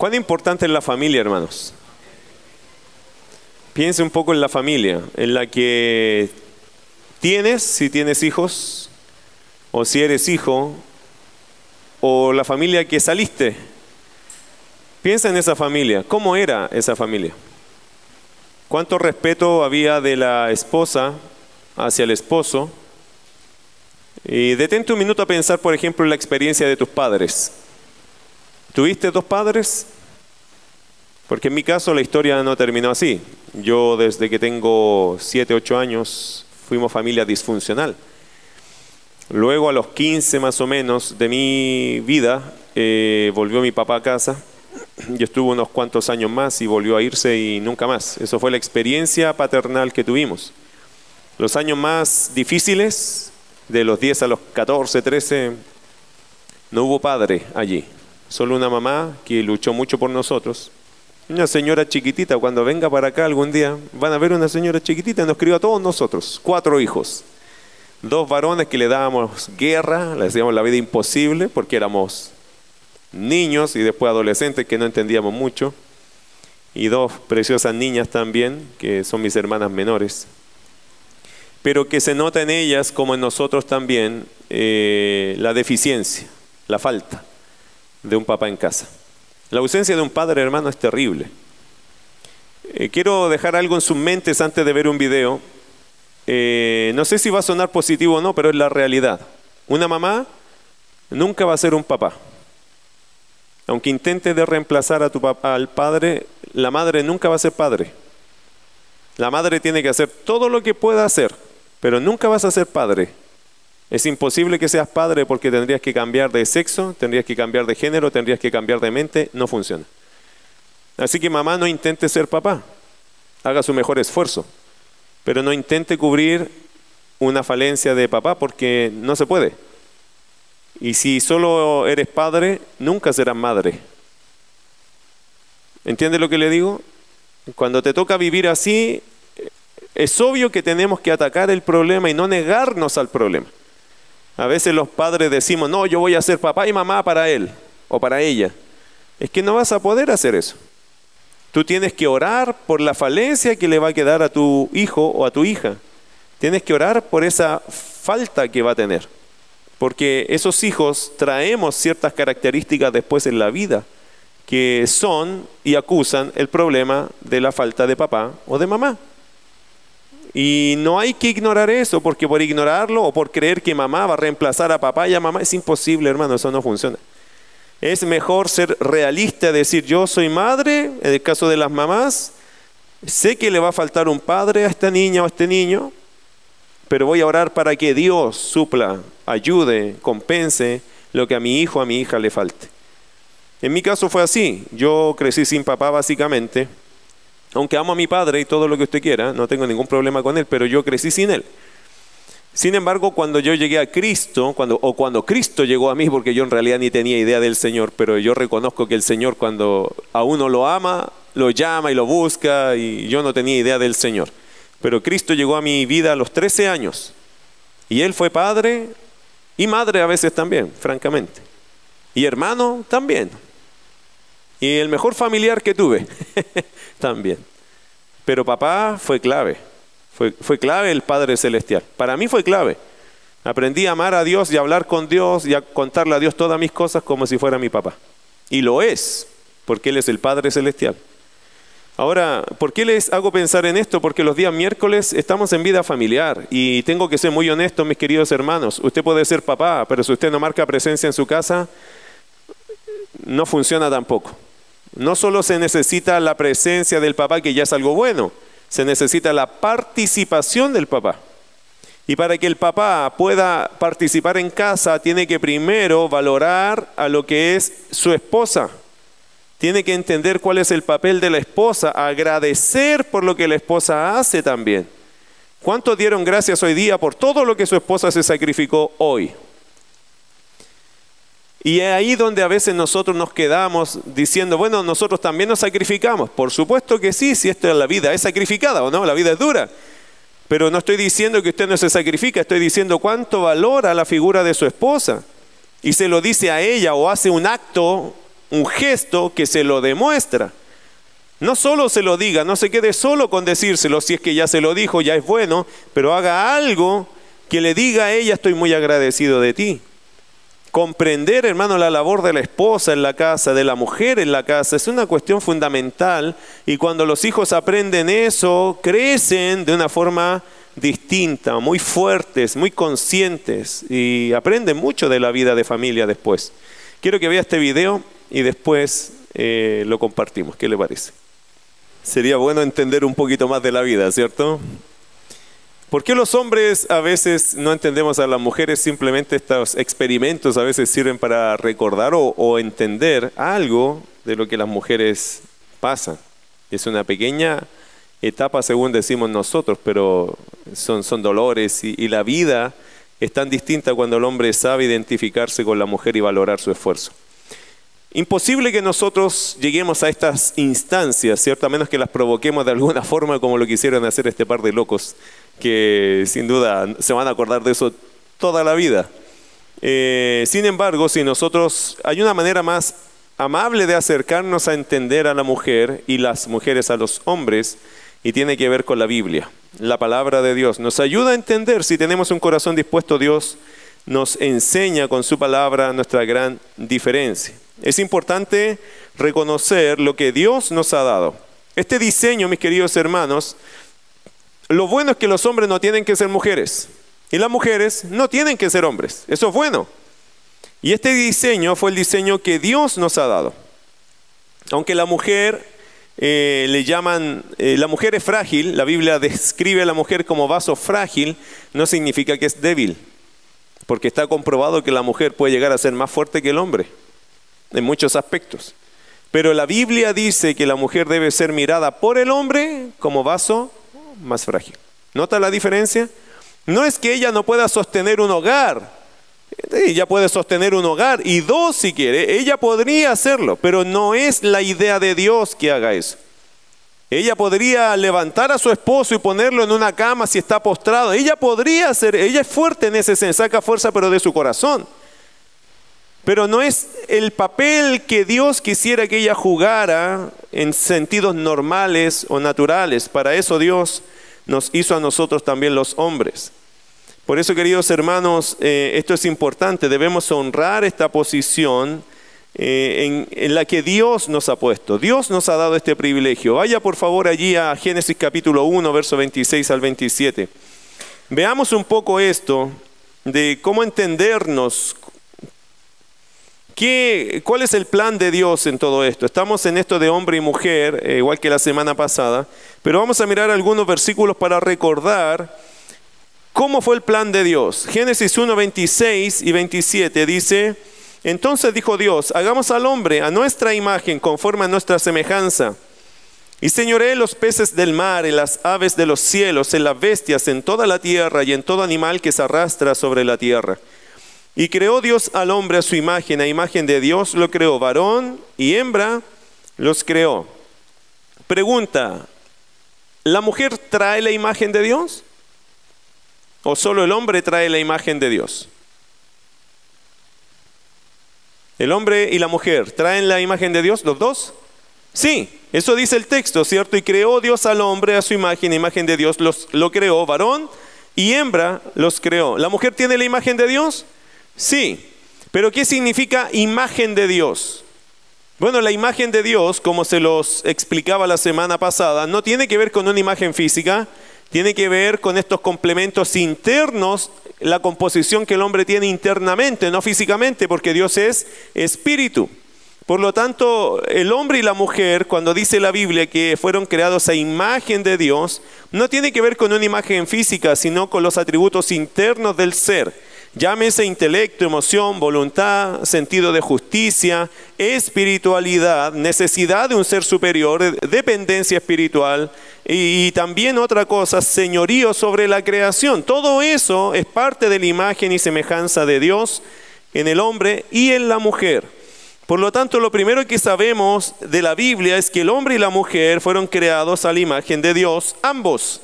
¿Cuán importante es la familia, hermanos? Piense un poco en la familia, en la que tienes, si tienes hijos, o si eres hijo, o la familia que saliste. Piensa en esa familia, ¿cómo era esa familia? ¿Cuánto respeto había de la esposa hacia el esposo? Y detente un minuto a pensar, por ejemplo, en la experiencia de tus padres. ¿Tuviste dos padres? Porque en mi caso la historia no terminó así. Yo desde que tengo 7, 8 años fuimos familia disfuncional. Luego a los 15 más o menos de mi vida eh, volvió mi papá a casa y estuvo unos cuantos años más y volvió a irse y nunca más. Eso fue la experiencia paternal que tuvimos. Los años más difíciles, de los 10 a los 14, 13, no hubo padre allí, solo una mamá que luchó mucho por nosotros una señora chiquitita, cuando venga para acá algún día, van a ver una señora chiquitita, nos crió a todos nosotros, cuatro hijos. Dos varones que le dábamos guerra, le decíamos la vida imposible, porque éramos niños y después adolescentes que no entendíamos mucho. Y dos preciosas niñas también, que son mis hermanas menores. Pero que se nota en ellas, como en nosotros también, eh, la deficiencia, la falta de un papá en casa. La ausencia de un padre, hermano, es terrible. Eh, quiero dejar algo en sus mentes antes de ver un video. Eh, no sé si va a sonar positivo o no, pero es la realidad. Una mamá nunca va a ser un papá. Aunque intente de reemplazar a tu papá, al padre, la madre nunca va a ser padre. La madre tiene que hacer todo lo que pueda hacer, pero nunca vas a ser padre. Es imposible que seas padre porque tendrías que cambiar de sexo, tendrías que cambiar de género, tendrías que cambiar de mente, no funciona. Así que mamá no intente ser papá, haga su mejor esfuerzo, pero no intente cubrir una falencia de papá porque no se puede. Y si solo eres padre, nunca serás madre. ¿Entiende lo que le digo? Cuando te toca vivir así, es obvio que tenemos que atacar el problema y no negarnos al problema. A veces los padres decimos, no, yo voy a ser papá y mamá para él o para ella. Es que no vas a poder hacer eso. Tú tienes que orar por la falencia que le va a quedar a tu hijo o a tu hija. Tienes que orar por esa falta que va a tener. Porque esos hijos traemos ciertas características después en la vida que son y acusan el problema de la falta de papá o de mamá. Y no hay que ignorar eso, porque por ignorarlo o por creer que mamá va a reemplazar a papá y a mamá, es imposible, hermano, eso no funciona. Es mejor ser realista, decir yo soy madre, en el caso de las mamás, sé que le va a faltar un padre a esta niña o a este niño, pero voy a orar para que Dios supla, ayude, compense lo que a mi hijo o a mi hija le falte. En mi caso fue así, yo crecí sin papá básicamente, aunque amo a mi padre y todo lo que usted quiera, no tengo ningún problema con él, pero yo crecí sin él. Sin embargo, cuando yo llegué a Cristo, cuando, o cuando Cristo llegó a mí, porque yo en realidad ni tenía idea del Señor, pero yo reconozco que el Señor cuando a uno lo ama, lo llama y lo busca, y yo no tenía idea del Señor. Pero Cristo llegó a mi vida a los 13 años, y Él fue padre y madre a veces también, francamente. Y hermano también. Y el mejor familiar que tuve también. Pero papá fue clave. Fue, clave el Padre Celestial. Para mí fue clave. Aprendí a amar a Dios y a hablar con Dios y a contarle a Dios todas mis cosas como si fuera mi papá. Y lo es, porque Él es el Padre Celestial. Ahora, ¿por qué les hago pensar en esto? Porque los días miércoles estamos en vida familiar y tengo que ser muy honesto, mis queridos hermanos. Usted puede ser papá, pero si usted no marca presencia en su casa, no funciona tampoco. No solo se necesita la presencia del papá, que ya es algo bueno, se necesita la participación del papá. Y para que el papá pueda participar en casa, tiene que primero valorar a lo que es su esposa. Tiene que entender cuál es el papel de la esposa, agradecer por lo que la esposa hace también. ¿Cuántos dieron gracias hoy día por todo lo que su esposa se sacrificó hoy? Y es ahí donde a veces nosotros nos quedamos diciendo, bueno, nosotros también nos sacrificamos. Por supuesto que sí, si esto es la vida, es sacrificada o no, la vida es dura. Pero no estoy diciendo que usted no se sacrifica, estoy diciendo cuánto valora la figura de su esposa. Y se lo dice a ella o hace un acto un gesto que se lo demuestra. No solo se lo diga, no se quede solo con decírselo, si es que ya se lo dijo, ya es bueno, pero haga algo que le diga a ella, estoy muy agradecido de ti. Comprender, hermano, la labor de la esposa en la casa, de la mujer en la casa, es una cuestión fundamental y cuando los hijos aprenden eso, crecen de una forma distinta, muy fuertes, muy conscientes y aprenden mucho de la vida de familia después. Quiero que vea este video y después eh, lo compartimos. ¿Qué le parece? Sería bueno entender un poquito más de la vida, ¿cierto? ¿Por qué los hombres a veces no entendemos a las mujeres? Simplemente estos experimentos a veces sirven para recordar o, entender algo de lo que las mujeres pasan. Es una pequeña etapa según decimos nosotros, pero son, son dolores y la vida es tan distinta cuando el hombre sabe identificarse con la mujer y valorar su esfuerzo. Imposible que nosotros lleguemos a estas instancias, ¿cierto? A menos que las provoquemos de alguna forma como lo quisieron hacer este par de locos, que sin duda se van a acordar de eso toda la vida. Eh, sin embargo, si nosotros, hay una manera más amable de acercarnos a entender a la mujer y las mujeres a los hombres, y tiene que ver con la Biblia, la palabra de Dios. Nos ayuda a entender, si tenemos un corazón dispuesto, Dios nos enseña con su palabra nuestra gran diferencia. Es importante reconocer lo que Dios nos ha dado. Este diseño, mis queridos hermanos, lo bueno es que los hombres no tienen que ser mujeres y las mujeres no tienen que ser hombres. Eso es bueno. Y este diseño fue el diseño que Dios nos ha dado. Aunque la mujer eh, le llaman, eh, la mujer es frágil, la Biblia describe a la mujer como vaso frágil, no significa que es débil, porque está comprobado que la mujer puede llegar a ser más fuerte que el hombre en muchos aspectos. Pero la Biblia dice que la mujer debe ser mirada por el hombre como vaso más frágil. ¿Nota la diferencia? No es que ella no pueda sostener un hogar. Ella puede sostener un hogar y dos si quiere. Ella podría hacerlo, pero no es la idea de Dios que haga eso. Ella podría levantar a su esposo y ponerlo en una cama si está postrado. Ella podría hacer, ella es fuerte en ese sentido, saca fuerza pero de su corazón. Pero no es el papel que Dios quisiera que ella jugara en sentidos normales o naturales. Para eso Dios nos hizo a nosotros también los hombres. Por eso, queridos hermanos, eh, esto es importante. Debemos honrar esta posición eh, en, en, la que Dios nos ha puesto. Dios nos ha dado este privilegio. Vaya por favor allí a Génesis capítulo 1, verso 26 al 27. Veamos un poco esto de cómo entendernos ¿Cuál es el plan de Dios en todo esto? Estamos en esto de hombre y mujer, eh, igual que la semana pasada, pero vamos a mirar algunos versículos para recordar cómo fue el plan de Dios. Génesis 1, 26 y 27 dice, entonces dijo Dios, hagamos al hombre a nuestra imagen, conforme a nuestra semejanza. Y señoré los peces del mar, en las aves de los cielos, en las bestias, en toda la tierra y en todo animal que se arrastra sobre la tierra. Y creó Dios al hombre a su imagen, a imagen de Dios lo creó, varón y hembra los creó. Pregunta, ¿la mujer trae la imagen de Dios? ¿O solo el hombre trae la imagen de Dios? ¿El hombre y la mujer traen la imagen de Dios, los dos? Sí, eso dice el texto, ¿cierto? Y creó Dios al hombre a su imagen, imagen de Dios los, lo creó, varón y hembra los creó. ¿La mujer tiene la imagen de Dios? Sí, pero ¿qué significa imagen de Dios? Bueno, la imagen de Dios, como se los explicaba la semana pasada, no tiene que ver con una imagen física, tiene que ver con estos complementos internos, la composición que el hombre tiene internamente, no físicamente, porque Dios es espíritu. Por lo tanto, el hombre y la mujer, cuando dice la Biblia que fueron creados a imagen de Dios, no tiene que ver con una imagen física, sino con los atributos internos del ser. Llámese intelecto, emoción, voluntad, sentido de justicia, espiritualidad, necesidad de un ser superior, dependencia espiritual y, también otra cosa, señorío sobre la creación. Todo eso es parte de la imagen y semejanza de Dios en el hombre y en la mujer. Por lo tanto, lo primero que sabemos de la Biblia es que el hombre y la mujer fueron creados a la imagen de Dios, ambos.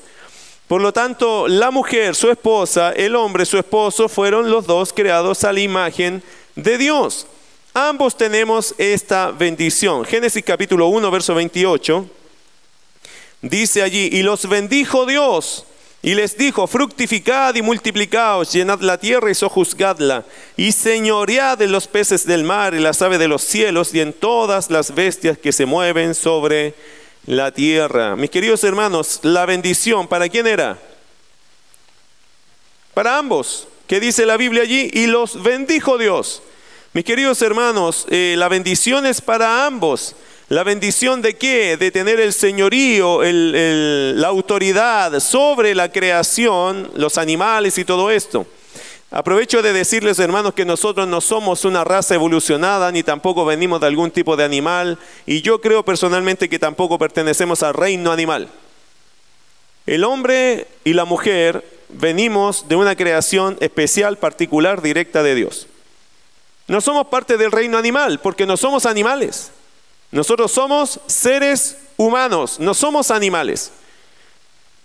Por lo tanto, la mujer, su esposa, el hombre, su esposo, fueron los dos creados a la imagen de Dios. ambos tenemos esta bendición. Génesis capítulo 1, verso 28, dice allí, y los bendijo Dios. Y les dijo, fructificad y multiplicaos, llenad la tierra y sojuzgadla, y señoread en los peces del mar y las aves de los cielos y en todas las bestias que se mueven sobre la tierra. Mis queridos hermanos, la bendición, ¿para quién era? Para ambos. ¿Qué dice la Biblia allí? Y los bendijo Dios. Mis queridos hermanos, eh, la bendición es para ambos. ¿La bendición de qué? De tener el señorío, la autoridad sobre la creación, los animales y todo esto. Aprovecho de decirles, hermanos, que nosotros no somos una raza evolucionada, ni tampoco venimos de algún tipo de animal, y yo creo personalmente que tampoco pertenecemos al reino animal. El hombre y la mujer venimos de una creación especial, particular, directa de Dios. No somos parte del reino animal, porque no somos animales. Nosotros somos seres humanos, no somos animales.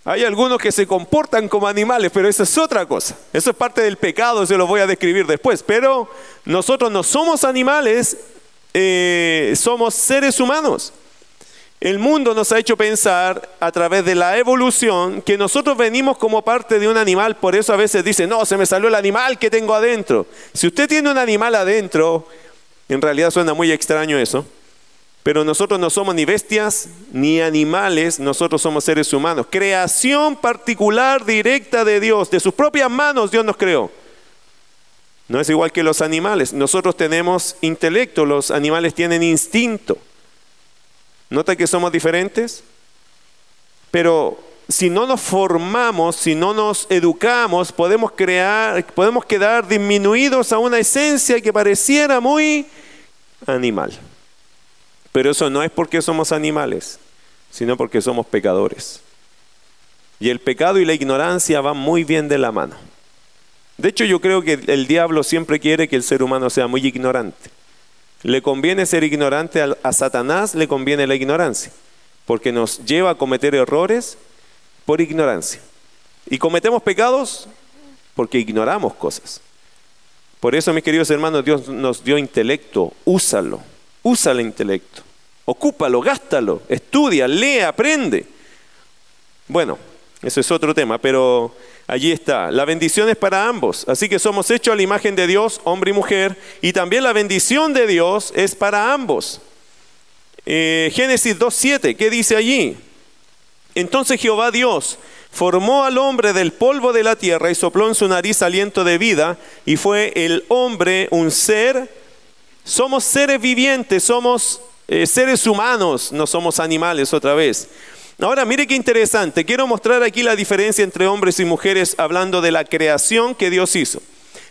Hay algunos que se comportan como animales, pero eso es otra cosa. Eso es parte del pecado, se lo voy a describir después. Pero nosotros no somos animales, eh, somos seres humanos. El mundo nos ha hecho pensar a través de la evolución que nosotros venimos como parte de un animal, por eso a veces dice, no, se me salió el animal que tengo adentro. Si usted tiene un animal adentro, en realidad suena muy extraño eso, pero nosotros no somos ni bestias ni animales, nosotros somos seres humanos. Creación particular, directa de Dios, de sus propias manos Dios nos creó. No es igual que los animales. Nosotros tenemos intelecto, los animales tienen instinto. ¿Nota que somos diferentes? Pero si no nos formamos, si no nos educamos, podemos crear, podemos quedar disminuidos a una esencia que pareciera muy animal. Pero eso no es porque somos animales, sino porque somos pecadores. Y el pecado y la ignorancia van muy bien de la mano. De hecho, yo creo que el diablo siempre quiere que el ser humano sea muy ignorante. Le conviene ser ignorante, a Satanás le conviene la ignorancia, porque nos lleva a cometer errores por ignorancia. Y cometemos pecados porque ignoramos cosas. Por eso, mis queridos hermanos, Dios nos dio intelecto, úsalo. Usa el intelecto, ocúpalo, gástalo, estudia, lee, aprende. Bueno, eso es otro tema, pero allí está. La bendición es para ambos. Así que somos hechos a la imagen de Dios, hombre y mujer, y también la bendición de Dios es para ambos. Eh, Génesis 2.7, ¿qué dice allí? Entonces Jehová Dios formó al hombre del polvo de la tierra y sopló en su nariz aliento de vida, y fue el hombre un ser somos seres vivientes, somos eh, seres humanos, no somos animales otra vez. Ahora, mire qué interesante. Quiero mostrar aquí la diferencia entre hombres y mujeres hablando de la creación que Dios hizo.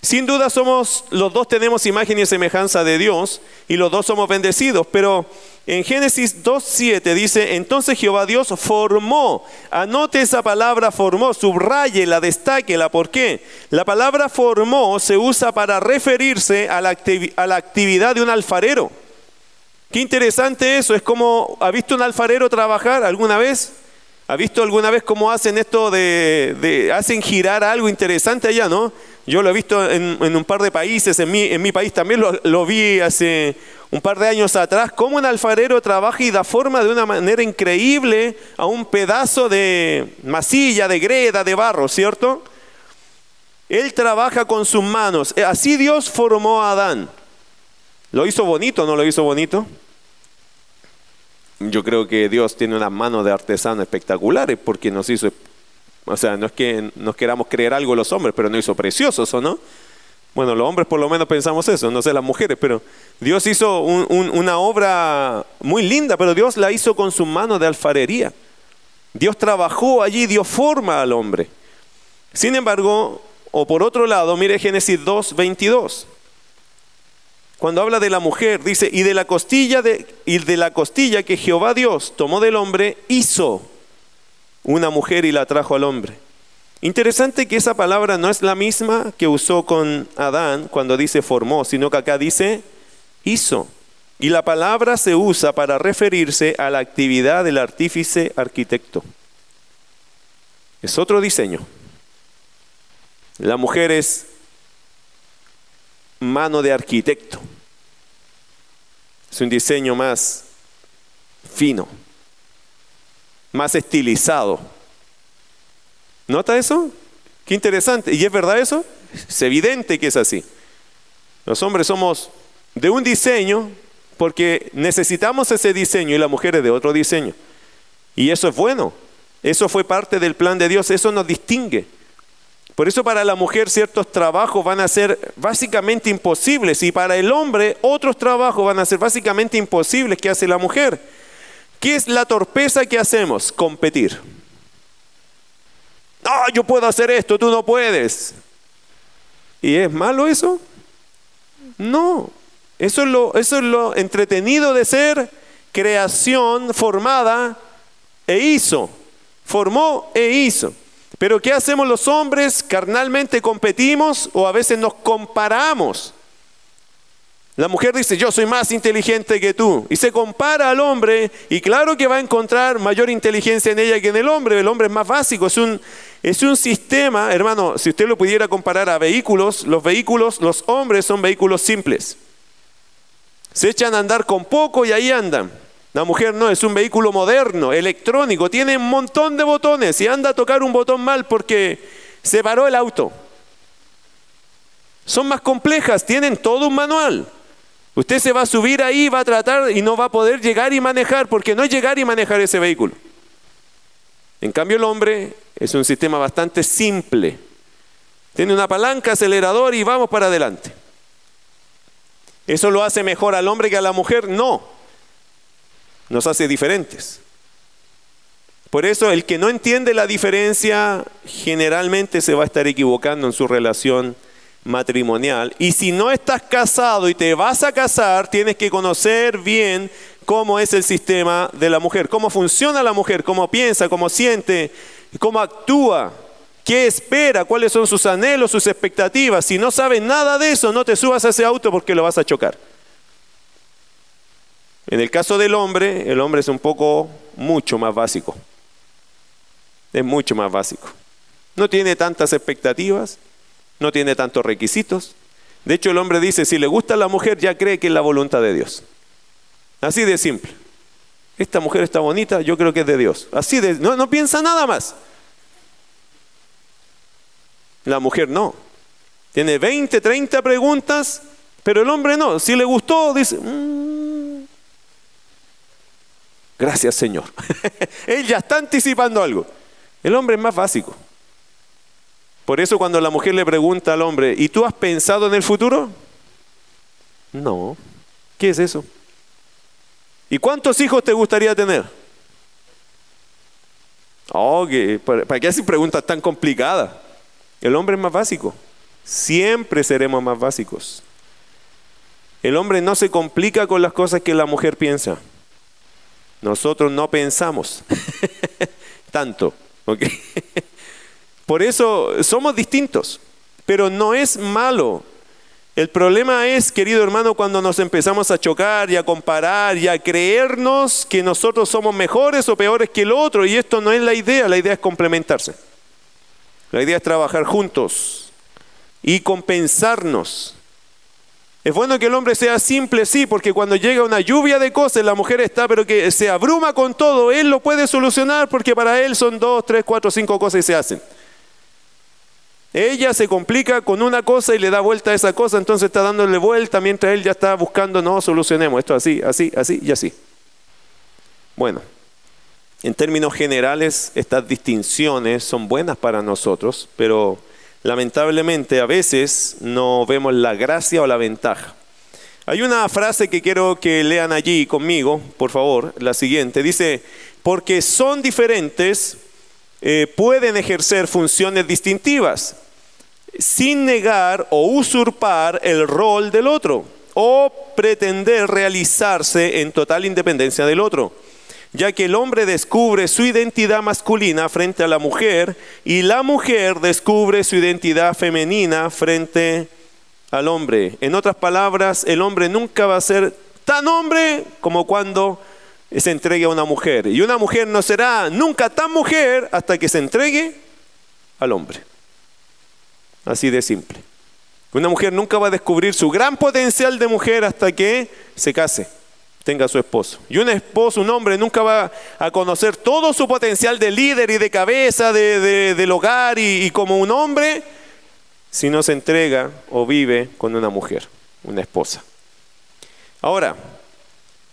Sin duda somos, los dos tenemos imagen y semejanza de Dios y los dos somos bendecidos, pero en Génesis 2.7 dice, entonces Jehová Dios formó, anote esa palabra formó, la destáquela, ¿por qué? La palabra formó se usa para referirse a la, a la actividad de un alfarero. Qué interesante eso, es como, ¿ha visto un alfarero trabajar alguna vez? ¿Ha visto alguna vez cómo hacen esto de, hacen girar algo interesante allá, no? Yo lo he visto en, un par de países, en mi, en mi país también lo, lo, vi hace un par de años atrás, cómo un alfarero trabaja y da forma de una manera increíble a un pedazo de masilla, de greda, de barro, ¿cierto? Él trabaja con sus manos. Así Dios formó a Adán. ¿Lo hizo bonito no lo hizo bonito? yo creo que Dios tiene unas manos de artesano espectaculares porque nos hizo, o sea, no es que nos queramos creer algo los hombres, pero nos hizo preciosos, ¿o no? Bueno, los hombres por lo menos pensamos eso, no sé las mujeres, pero Dios hizo una obra muy linda, pero Dios la hizo con su mano de alfarería. Dios trabajó allí, dio forma al hombre. Sin embargo, o por otro lado, mire Génesis 2, 22 cuando habla de la mujer, dice, y de la costilla de, y de la costilla que Jehová Dios tomó del hombre, hizo una mujer y la trajo al hombre. Interesante que esa palabra no es la misma que usó con Adán cuando dice formó, sino que acá dice hizo. Y la palabra se usa para referirse a la actividad del artífice arquitecto. Es otro diseño. La mujer es mano de arquitecto. Es un diseño más fino, más estilizado. ¿Nota eso? Qué interesante. ¿Y es verdad eso? Es evidente que es así. Los hombres somos de un diseño porque necesitamos ese diseño y la mujer es de otro diseño. Y eso es bueno. Eso fue parte del plan de Dios. Eso nos distingue. Por eso para la mujer ciertos trabajos van a ser básicamente imposibles y para el hombre otros trabajos van a ser básicamente imposibles que hace la mujer. ¿Qué es la torpeza que hacemos? Competir. No, yo puedo hacer esto, tú no puedes. ¿Y es malo eso? No. Eso es lo, eso es lo entretenido de ser creación formada e hizo. Formó e hizo. Pero ¿qué hacemos los hombres? Carnalmente competimos o a veces nos comparamos. La mujer dice, yo soy más inteligente que tú. Y se compara al hombre y claro que va a encontrar mayor inteligencia en ella que en el hombre. El hombre es más básico. Es un, es un sistema, hermano, si usted lo pudiera comparar a vehículos, los vehículos, los hombres son vehículos simples. Se echan a andar con poco y ahí andan. La mujer no, es un vehículo moderno, electrónico, tiene un montón de botones y anda a tocar un botón mal porque se paró el auto. Son más complejas, tienen todo un manual. Usted se va a subir ahí, va a tratar y no va a poder llegar y manejar porque no es llegar y manejar ese vehículo. En cambio el hombre es un sistema bastante simple. Tiene una palanca, acelerador y vamos para adelante. ¿Eso lo hace mejor al hombre que a la mujer? No nos hace diferentes. Por eso el que no entiende la diferencia generalmente se va a estar equivocando en su relación matrimonial. Y si no estás casado y te vas a casar, tienes que conocer bien cómo es el sistema de la mujer, cómo funciona la mujer, cómo piensa, cómo siente, cómo actúa, qué espera, cuáles son sus anhelos, sus expectativas. Si no sabes nada de eso, no te subas a ese auto porque lo vas a chocar. En el caso del hombre, el hombre es un poco, mucho más básico. Es mucho más básico. No tiene tantas expectativas, no tiene tantos requisitos. De hecho, el hombre dice, si le gusta a la mujer, ya cree que es la voluntad de Dios. Así de simple. Esta mujer está bonita, yo creo que es de Dios. Así de, no, no piensa nada más. La mujer no. Tiene 20, 30 preguntas, pero el hombre no. Si le gustó, dice, mm, Gracias Señor. Él ya está anticipando algo. El hombre es más básico. Por eso cuando la mujer le pregunta al hombre, ¿y tú has pensado en el futuro? No. ¿Qué es eso? ¿Y cuántos hijos te gustaría tener? Oh, ¿para qué hacen preguntas tan complicadas? El hombre es más básico. Siempre seremos más básicos. El hombre no se complica con las cosas que la mujer piensa. Nosotros no pensamos tanto. Por eso somos distintos, pero no es malo. El problema es, querido hermano, cuando nos empezamos a chocar y a comparar y a creernos que nosotros somos mejores o peores que el otro. Y esto no es la idea, la idea es complementarse. La idea es trabajar juntos y compensarnos. Es bueno que el hombre sea simple, sí, porque cuando llega una lluvia de cosas, la mujer está, pero que se abruma con todo, él lo puede solucionar porque para él son dos, tres, cuatro, cinco cosas y se hacen. Ella se complica con una cosa y le da vuelta a esa cosa, entonces está dándole vuelta mientras él ya está buscando, no, solucionemos esto así, así, así y así. Bueno, en términos generales, estas distinciones son buenas para nosotros, pero lamentablemente a veces no vemos la gracia o la ventaja. Hay una frase que quiero que lean allí conmigo, por favor, la siguiente. Dice, porque son diferentes, eh, pueden ejercer funciones distintivas, sin negar o usurpar el rol del otro, o pretender realizarse en total independencia del otro ya que el hombre descubre su identidad masculina frente a la mujer y la mujer descubre su identidad femenina frente al hombre. En otras palabras, el hombre nunca va a ser tan hombre como cuando se entregue a una mujer. Y una mujer no será nunca tan mujer hasta que se entregue al hombre. Así de simple. Una mujer nunca va a descubrir su gran potencial de mujer hasta que se case tenga su esposo. Y un esposo, un hombre, nunca va a conocer todo su potencial de líder y de cabeza de, del hogar y, y como un hombre si no se entrega o vive con una mujer, una esposa. Ahora,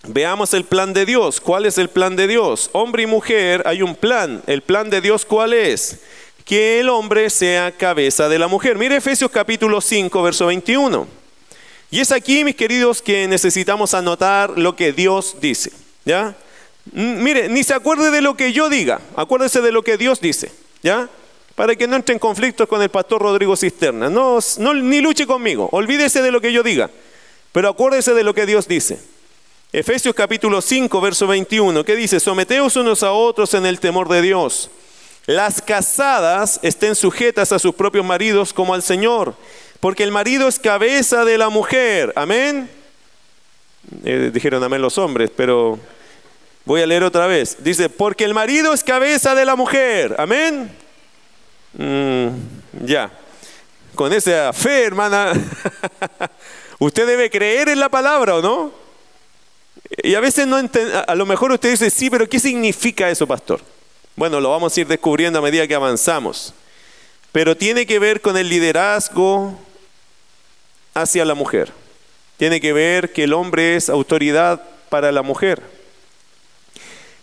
veamos el plan de Dios. ¿Cuál es el plan de Dios? Hombre y mujer, hay un plan. ¿El plan de Dios cuál es? Que el hombre sea cabeza de la mujer. Mire Efesios capítulo 5, verso 21. Y es aquí, mis queridos, que necesitamos anotar lo que Dios dice. ¿Ya? Mire, ni se acuerde de lo que yo diga, acuérdese de lo que Dios dice. ¿Ya? Para que no entre en conflictos con el pastor Rodrigo Cisterna. No, no, ni luche conmigo, olvídese de lo que yo diga, pero acuérdese de lo que Dios dice. Efesios capítulo 5, verso 21, ¿qué dice? Someteos unos a otros en el temor de Dios. Las casadas estén sujetas a sus propios maridos como al Señor porque el marido es cabeza de la mujer. Amén. Eh, dijeron amén los hombres, pero voy a leer otra vez. Dice, porque el marido es cabeza de la mujer. Amén. Mm, ya. Con esa fe, hermana, usted debe creer en la palabra, ¿o no? Y a veces no a lo mejor usted dice, sí, pero ¿qué significa eso, pastor? Bueno, lo vamos a ir descubriendo a medida que avanzamos. Pero tiene que ver con el liderazgo, hacia la mujer. Tiene que ver que el hombre es autoridad para la mujer.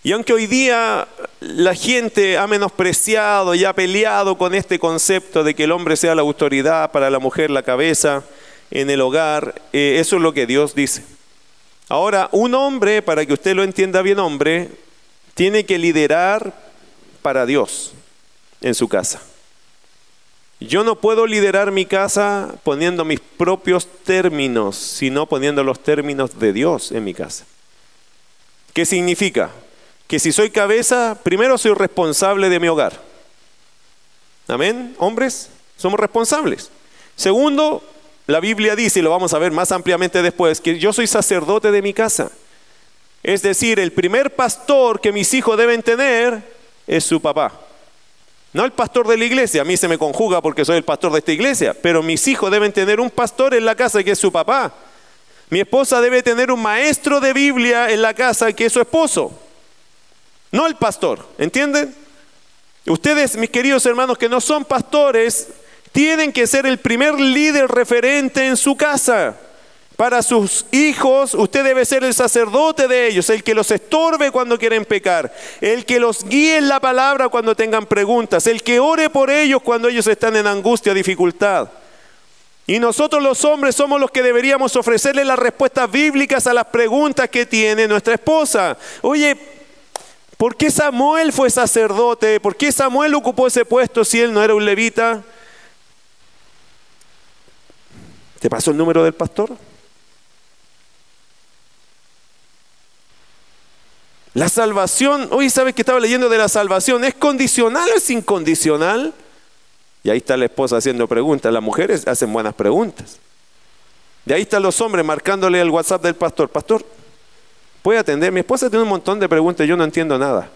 Y aunque hoy día la gente ha menospreciado y ha peleado con este concepto de que el hombre sea la autoridad para la mujer, la cabeza en el hogar, eh, eso es lo que Dios dice. Ahora, un hombre, para que usted lo entienda bien, hombre, tiene que liderar para Dios en su casa. Yo no puedo liderar mi casa poniendo mis propios términos, sino poniendo los términos de Dios en mi casa. ¿Qué significa? Que si soy cabeza, primero soy responsable de mi hogar. Amén, hombres, somos responsables. Segundo, la Biblia dice, y lo vamos a ver más ampliamente después, que yo soy sacerdote de mi casa. Es decir, el primer pastor que mis hijos deben tener es su papá. No el pastor de la iglesia, a mí se me conjuga porque soy el pastor de esta iglesia, pero mis hijos deben tener un pastor en la casa que es su papá. Mi esposa debe tener un maestro de Biblia en la casa que es su esposo, no el pastor, ¿entienden? Ustedes, mis queridos hermanos que no son pastores, tienen que ser el primer líder referente en su casa. Para sus hijos, usted debe ser el sacerdote de ellos, el que los estorbe cuando quieren pecar, el que los guíe en la palabra cuando tengan preguntas, el que ore por ellos cuando ellos están en angustia, dificultad. Y nosotros los hombres somos los que deberíamos ofrecerle las respuestas bíblicas a las preguntas que tiene nuestra esposa. Oye, ¿por qué Samuel fue sacerdote? ¿Por qué Samuel ocupó ese puesto si él no era un levita? ¿Te pasó el número del pastor? La salvación, hoy sabes que estaba leyendo de la salvación, ¿es condicional o es incondicional? Y ahí está la esposa haciendo preguntas, las mujeres hacen buenas preguntas. Y ahí están los hombres marcándole el WhatsApp del pastor, pastor, ¿puede atender? Mi esposa tiene un montón de preguntas, yo no entiendo nada.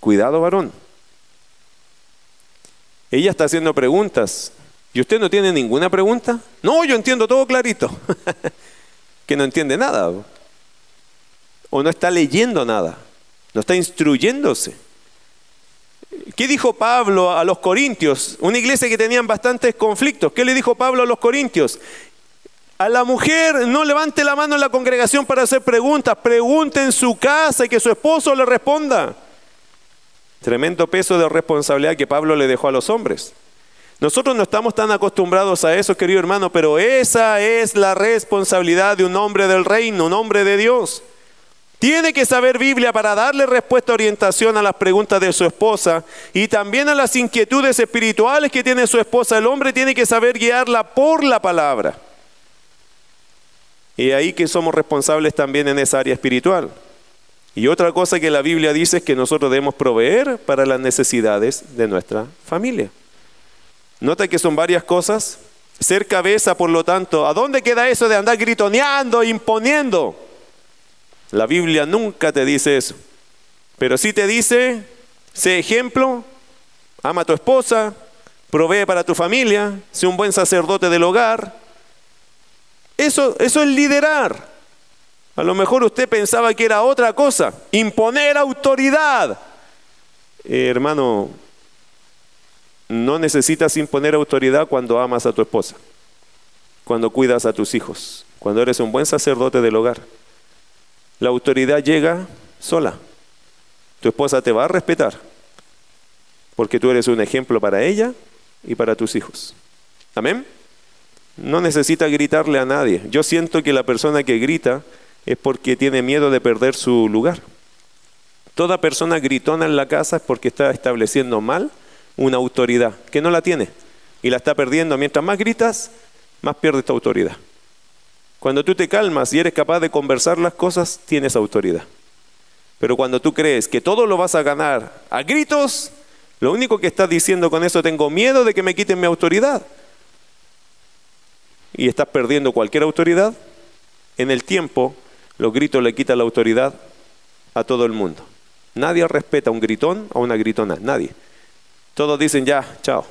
Cuidado, varón. Ella está haciendo preguntas. ¿Y usted no tiene ninguna pregunta? No, yo entiendo todo clarito. que no entiende nada o no está leyendo nada, no está instruyéndose. ¿Qué dijo Pablo a los corintios? Una iglesia que tenían bastantes conflictos. ¿Qué le dijo Pablo a los corintios? A la mujer no levante la mano en la congregación para hacer preguntas, pregunte en su casa y que su esposo le responda. Tremendo peso de responsabilidad que Pablo le dejó a los hombres. Nosotros no estamos tan acostumbrados a eso, querido hermano, pero esa es la responsabilidad de un hombre del reino, un hombre de Dios. Tiene que saber Biblia para darle respuesta, orientación a las preguntas de su esposa y también a las inquietudes espirituales que tiene su esposa. El hombre tiene que saber guiarla por la palabra. Y ahí que somos responsables también en esa área espiritual. Y otra cosa que la Biblia dice es que nosotros debemos proveer para las necesidades de nuestra familia. Nota que son varias cosas. Ser cabeza, por lo tanto, ¿a dónde queda eso de andar gritoneando, imponiendo? La Biblia nunca te dice eso. Pero sí te dice, sé ejemplo, ama a tu esposa, provee para tu familia, sé un buen sacerdote del hogar. Eso, eso es liderar. A lo mejor usted pensaba que era otra cosa, imponer autoridad. Eh, hermano, no necesitas imponer autoridad cuando amas a tu esposa, cuando cuidas a tus hijos, cuando eres un buen sacerdote del hogar. La autoridad llega sola. Tu esposa te va a respetar porque tú eres un ejemplo para ella y para tus hijos. Amén. No necesita gritarle a nadie. Yo siento que la persona que grita es porque tiene miedo de perder su lugar. Toda persona gritona en la casa es porque está estableciendo mal una autoridad que no la tiene y la está perdiendo. Mientras más gritas, más pierdes tu autoridad. Cuando tú te calmas y eres capaz de conversar las cosas, tienes autoridad. Pero cuando tú crees que todo lo vas a ganar a gritos, lo único que estás diciendo con eso, tengo miedo de que me quiten mi autoridad. Y estás perdiendo cualquier autoridad. En el tiempo, los gritos le quitan la autoridad a todo el mundo. Nadie respeta a un gritón o a una gritona, nadie. Todos dicen ya, chao.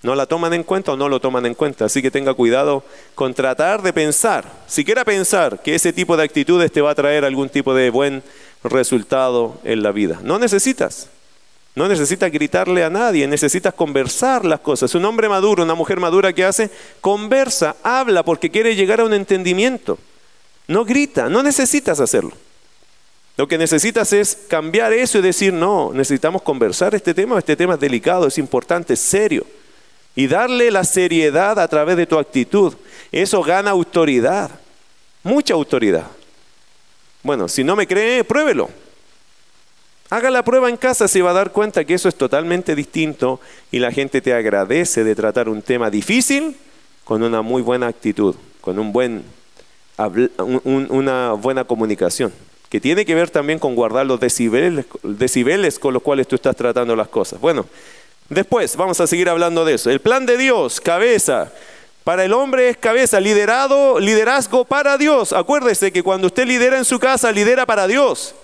No la toman en cuenta o no lo toman en cuenta. Así que tenga cuidado con tratar de pensar, siquiera pensar que ese tipo de actitudes te va a traer algún tipo de buen resultado en la vida. No necesitas. No necesitas gritarle a nadie, necesitas conversar las cosas. Un hombre maduro, una mujer madura que hace, conversa, habla porque quiere llegar a un entendimiento. No grita, no necesitas hacerlo. Lo que necesitas es cambiar eso y decir, no, necesitamos conversar este tema, este tema es delicado, es importante, es serio. Y darle la seriedad a través de tu actitud. Eso gana autoridad, mucha autoridad. Bueno, si no me cree, pruébelo. Haga la prueba en casa, se va a dar cuenta que eso es totalmente distinto y la gente te agradece de tratar un tema difícil con una muy buena actitud, con un buen, una buena comunicación, que tiene que ver también con guardar los decibeles, decibeles con los cuales tú estás tratando las cosas. Bueno, después vamos a seguir hablando de eso. El plan de Dios, cabeza. Para el hombre es cabeza, liderado, liderazgo para Dios. Acuérdese que cuando usted lidera en su casa, lidera para Dios.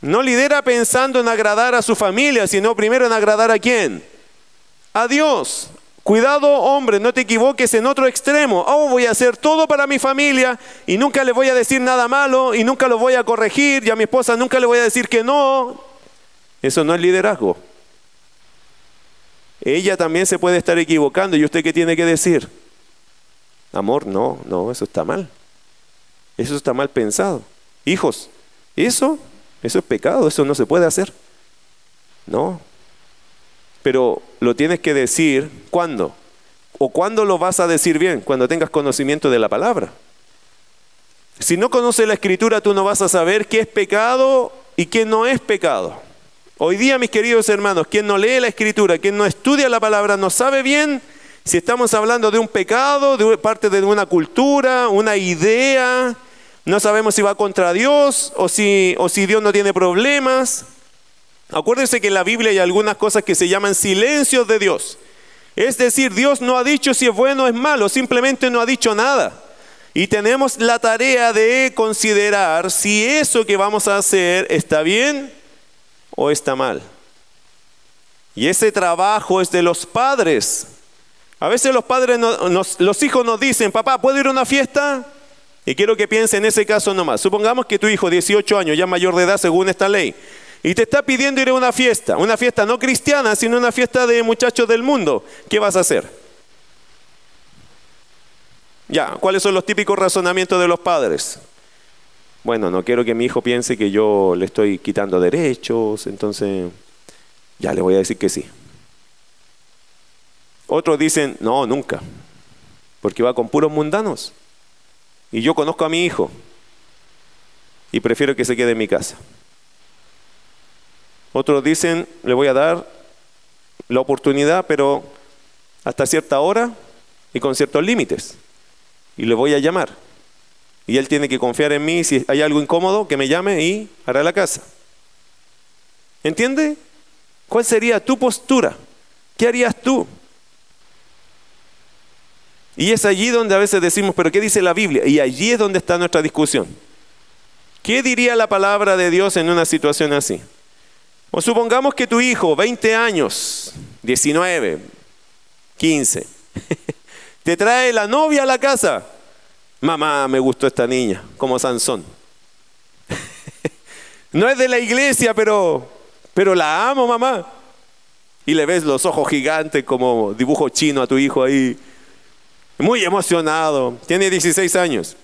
No lidera pensando en agradar a su familia, sino primero en agradar a quién? A Dios. Cuidado, hombre, no te equivoques en otro extremo. Oh, voy a hacer todo para mi familia y nunca le voy a decir nada malo y nunca lo voy a corregir y a mi esposa nunca le voy a decir que no. Eso no es liderazgo. Ella también se puede estar equivocando y usted qué tiene que decir? Amor, no, no, eso está mal. Eso está mal pensado. Hijos, eso eso es pecado, eso no se puede hacer. No. Pero lo tienes que decir cuándo. ¿O cuándo lo vas a decir bien? Cuando tengas conocimiento de la palabra. Si no conoces la escritura, tú no vas a saber qué es pecado y qué no es pecado. Hoy día, mis queridos hermanos, quien no lee la escritura, quien no estudia la palabra, no sabe bien si estamos hablando de un pecado, de parte de una cultura, una idea, no sabemos si va contra Dios o si, o si Dios no tiene problemas. Acuérdense que en la Biblia hay algunas cosas que se llaman silencios de Dios. Es decir, Dios no ha dicho si es bueno o es malo, simplemente no ha dicho nada. Y tenemos la tarea de considerar si eso que vamos a hacer está bien o está mal. Y ese trabajo es de los padres. A veces los padres, los hijos nos dicen, papá, ¿puedo ir a una fiesta? Y quiero que piense en ese caso nomás. Supongamos que tu hijo, 18 años, ya mayor de edad según esta ley, y te está pidiendo ir a una fiesta, una fiesta no cristiana, sino una fiesta de muchachos del mundo. ¿Qué vas a hacer? Ya, ¿cuáles son los típicos razonamientos de los padres? Bueno, no quiero que mi hijo piense que yo le estoy quitando derechos, entonces ya le voy a decir que sí. Otros dicen, no, nunca, porque va con puros mundanos. Y yo conozco a mi hijo y prefiero que se quede en mi casa. Otros dicen, le voy a dar la oportunidad, pero hasta cierta hora y con ciertos límites. Y le voy a llamar. Y él tiene que confiar en mí. Si hay algo incómodo, que me llame y hará la casa. ¿Entiende? ¿Cuál sería tu postura? ¿Qué harías tú? Y es allí donde a veces decimos, pero ¿qué dice la Biblia? Y allí es donde está nuestra discusión. ¿Qué diría la palabra de Dios en una situación así? O supongamos que tu hijo, 20 años, 19, 15, te trae la novia a la casa Mamá, me gustó esta niña, como Sansón. no es de la iglesia, pero, pero la amo, mamá. Y le ves los ojos gigantes como dibujo chino a tu hijo ahí. Muy emocionado. Tiene 16 años.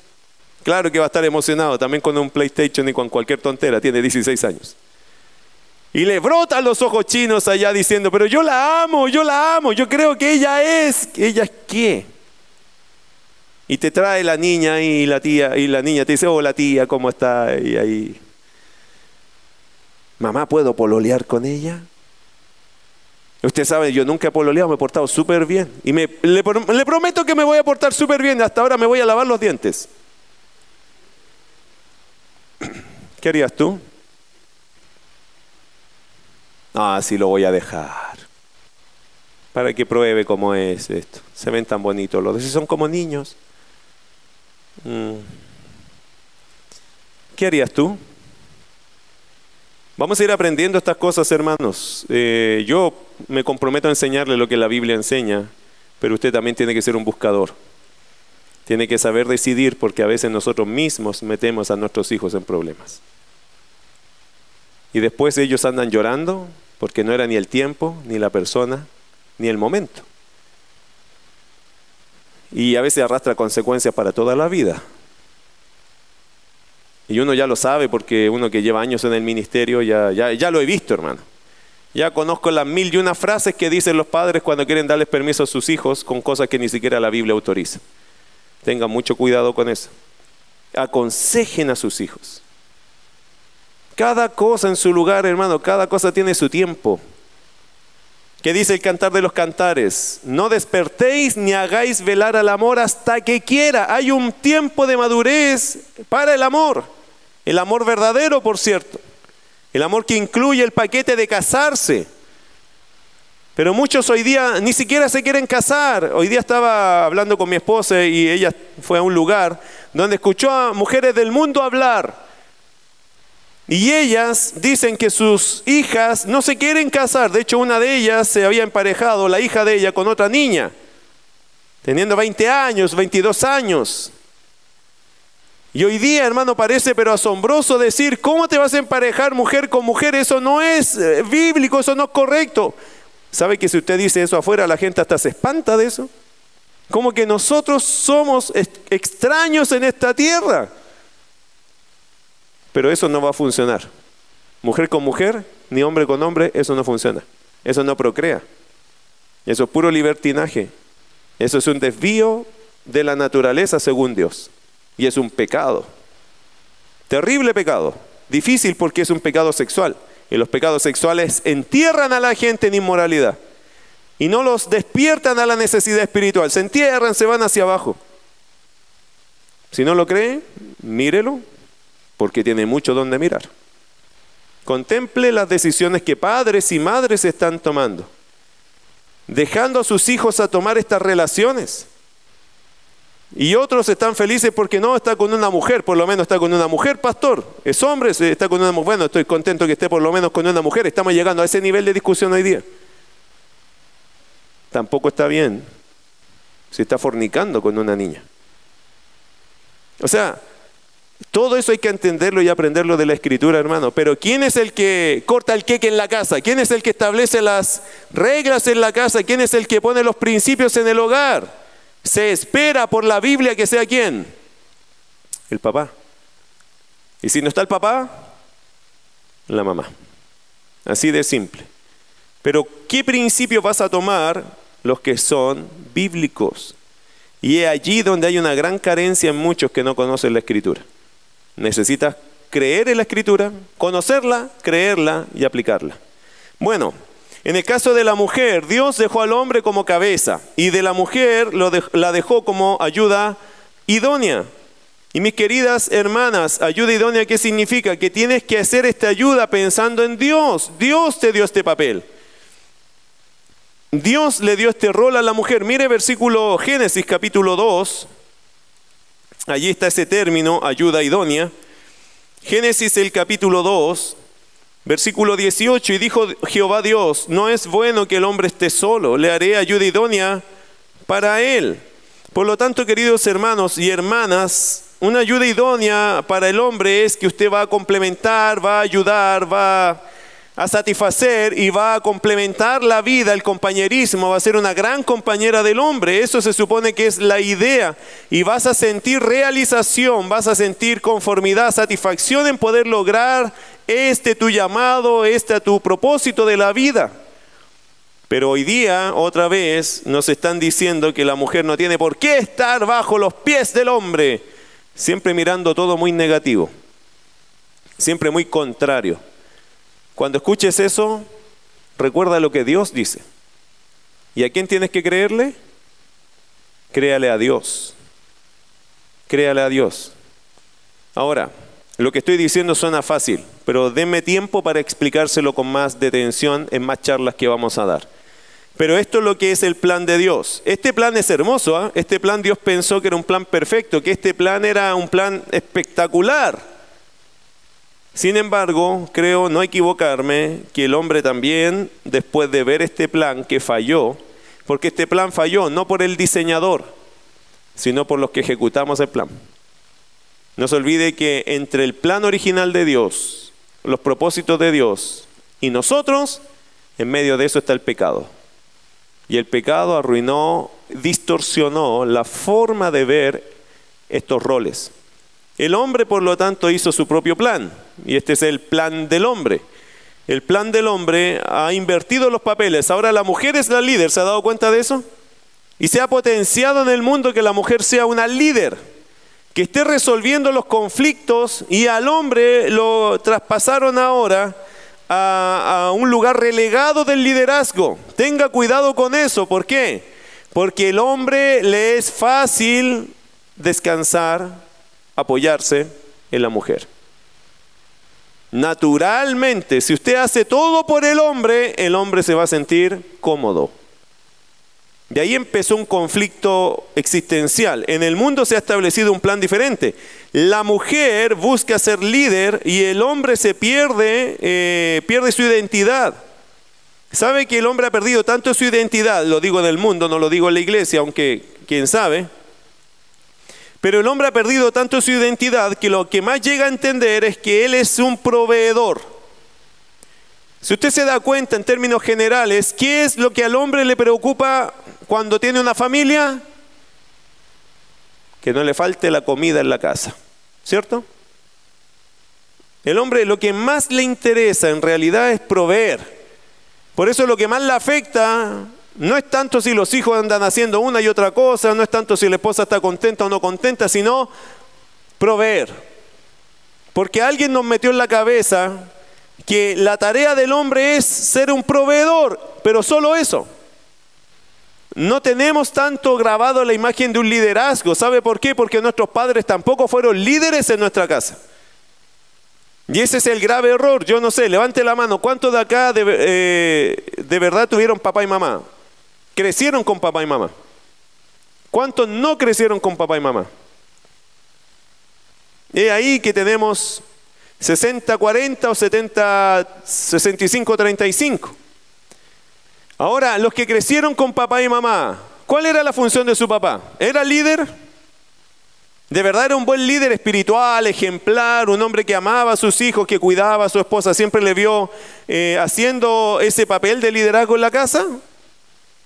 Claro que va a estar emocionado también con un PlayStation y con cualquier tontera. Tiene 16 años. Y le brotan los ojos chinos allá diciendo, pero yo la amo, yo la amo, yo creo que ella es. ¿Ella es qué? Y te trae la niña y la tía, y la niña te dice, oh, la tía, ¿cómo está? Y ahí, mamá, ¿puedo pololear con ella? Usted sabe, yo nunca he pololeado, me he portado súper bien. Y me, le, le, prometo que me voy a portar súper bien. Hasta ahora me voy a lavar los dientes. ¿Qué harías tú? Ah, sí lo voy a dejar. Para que pruebe cómo es esto. Se ven tan bonitos los dos. Son como niños. Mm. ¿Qué harías tú? Vamos a ir aprendiendo estas cosas, hermanos. Eh, yo me comprometo a enseñarle lo que la Biblia enseña, pero usted también tiene que ser un buscador. Tiene que saber decidir porque a veces nosotros mismos metemos a nuestros hijos en problemas. Y después ellos andan llorando porque no era ni el tiempo, ni la persona, ni el momento y a veces arrastra consecuencias para toda la vida. Y uno ya lo sabe porque uno que lleva años en el ministerio ya, ya, lo he visto, hermano. Ya conozco las mil y una frases que dicen los padres cuando quieren darles permiso a sus hijos con cosas que ni siquiera la Biblia autoriza. Tengan mucho cuidado con eso. Aconsejen a sus hijos. Cada cosa en su lugar, hermano, cada cosa tiene su tiempo. ¿Qué dice el cantar de los cantares? No despertéis ni hagáis velar al amor hasta que quiera. Hay un tiempo de madurez para el amor. El amor verdadero, por cierto. El amor que incluye el paquete de casarse. Pero muchos hoy día ni siquiera se quieren casar. Hoy día estaba hablando con mi esposa y ella fue a un lugar donde escuchó a mujeres del mundo hablar y ellas dicen que sus hijas no se quieren casar. De hecho, una de ellas se había emparejado, la hija de ella, con otra niña, teniendo 20 años, 22 años. Y hoy día, hermano, parece pero asombroso decir, ¿cómo te vas a emparejar mujer con mujer? Eso no es eh, bíblico, eso no es correcto. ¿Sabe que si usted dice eso afuera, la gente hasta se espanta de eso? Como que nosotros somos extraños en esta tierra. Pero eso no va a funcionar. Mujer con mujer, ni hombre con hombre, eso no funciona. Eso no procrea. Eso es puro libertinaje. Eso es un desvío de la naturaleza según Dios. Y es un pecado. Terrible pecado. Difícil porque es un pecado sexual. Y los pecados sexuales entierran a la gente en inmoralidad. Y no los despiertan a la necesidad espiritual. Se entierran, se van hacia abajo. Si no lo cree, mírelo, porque tiene mucho donde mirar. Contemple las decisiones que padres y madres están tomando, dejando a sus hijos a tomar estas relaciones. Y otros están felices porque no está con una mujer, por lo menos está con una mujer, pastor. Es hombre, está con una mujer. Bueno, estoy contento que esté por lo menos con una mujer. Estamos llegando a ese nivel de discusión hoy día. Tampoco está bien si está fornicando con una niña. O sea, todo eso hay que entenderlo y aprenderlo de la escritura, hermano. Pero ¿quién es el que corta el queque en la casa? ¿Quién es el que establece las reglas en la casa? ¿Quién es el que pone los principios en el hogar? Se espera por la Biblia que sea quién? El papá. Y si no está el papá, la mamá. Así de simple. Pero ¿qué principios vas a tomar los que son bíblicos? Y es allí donde hay una gran carencia en muchos que no conocen la escritura. Necesitas creer en la escritura, conocerla, creerla y aplicarla. Bueno, en el caso de la mujer, Dios dejó al hombre como cabeza y de la mujer la dejó como ayuda idónea. Y mis queridas hermanas, ayuda idónea, ¿qué significa? Que tienes que hacer esta ayuda pensando en Dios. Dios te dio este papel. Dios le dio este rol a la mujer. Mire versículo Génesis capítulo 2, Allí está ese término, ayuda idónea. Génesis el capítulo 2, versículo 18, y dijo Jehová Dios, no es bueno que el hombre esté solo, le haré ayuda idónea para él. Por lo tanto, queridos hermanos y hermanas, una ayuda idónea para el hombre es que usted va a complementar, va a ayudar, va a satisfacer y va a complementar la vida, el compañerismo, va a ser una gran compañera del hombre. Eso se supone que es la idea. Y vas a sentir realización, vas a sentir conformidad, satisfacción en poder lograr este tu llamado, este tu propósito de la vida. Pero hoy día, otra vez, nos están diciendo que la mujer no tiene por qué estar bajo los pies del hombre, siempre mirando todo muy negativo, siempre muy contrario. Cuando escuches eso, recuerda lo que Dios dice. ¿Y a quién tienes que creerle? Créale a Dios. Créale a Dios. Ahora, lo que estoy diciendo suena fácil, pero denme tiempo para explicárselo con más detención en más charlas que vamos a dar. Pero esto es lo que es el plan de Dios. Este plan es hermoso, ¿ah? este plan Dios pensó que era un plan perfecto, que este plan era un plan espectacular. Sin embargo, creo no equivocarme que el hombre también, después de ver este plan que falló, porque este plan falló no por el diseñador, sino por los que ejecutamos el plan. No se olvide que entre el plan original de Dios, los propósitos de Dios y nosotros, en medio de eso está el pecado. Y el pecado arruinó, distorsionó la forma de ver estos roles. El hombre, por lo tanto, hizo su propio plan, y este es el plan del hombre. El plan del hombre ha invertido los papeles. Ahora la mujer es la líder, ¿se ha dado cuenta de eso? Y se ha potenciado en el mundo que la mujer sea una líder, que esté resolviendo los conflictos y al hombre lo traspasaron ahora a, un lugar relegado del liderazgo. Tenga cuidado con eso, ¿por qué? Porque el hombre le es fácil descansar, apoyarse en la mujer. Naturalmente, si usted hace todo por el hombre, el hombre se va a sentir cómodo. De ahí empezó un conflicto existencial. En el mundo se ha establecido un plan diferente. La mujer busca ser líder y el hombre se pierde, eh, pierde su identidad. ¿Sabe que el hombre ha perdido tanto su identidad? Lo digo en el mundo, no lo digo en la iglesia, aunque quién sabe. Pero el hombre ha perdido tanto su identidad que lo que más llega a entender es que él es un proveedor. Si usted se da cuenta en términos generales, ¿qué es lo que al hombre le preocupa cuando tiene una familia? Que no le falte la comida en la casa, ¿cierto? El hombre lo que más le interesa en realidad es proveer. Por eso lo que más le afecta no es tanto si los hijos andan haciendo una y otra cosa, no es tanto si la esposa está contenta o no contenta, sino proveer. Porque alguien nos metió en la cabeza que la tarea del hombre es ser un proveedor, pero solo eso. No tenemos tanto grabado la imagen de un liderazgo. ¿Sabe por qué? Porque nuestros padres tampoco fueron líderes en nuestra casa. Y ese es el grave error. Yo no sé, levante la mano. ¿Cuántos de acá de, eh, de verdad tuvieron papá y mamá? Crecieron con papá y mamá? ¿Cuántos no crecieron con papá y mamá? Es ahí que tenemos 60-40 o 70-65-35. Ahora, los que crecieron con papá y mamá, ¿cuál era la función de su papá? ¿Era líder? De verdad era un buen líder espiritual, ejemplar, un hombre que amaba a sus hijos, que cuidaba a su esposa, siempre le vio eh, haciendo ese papel de liderazgo en la casa.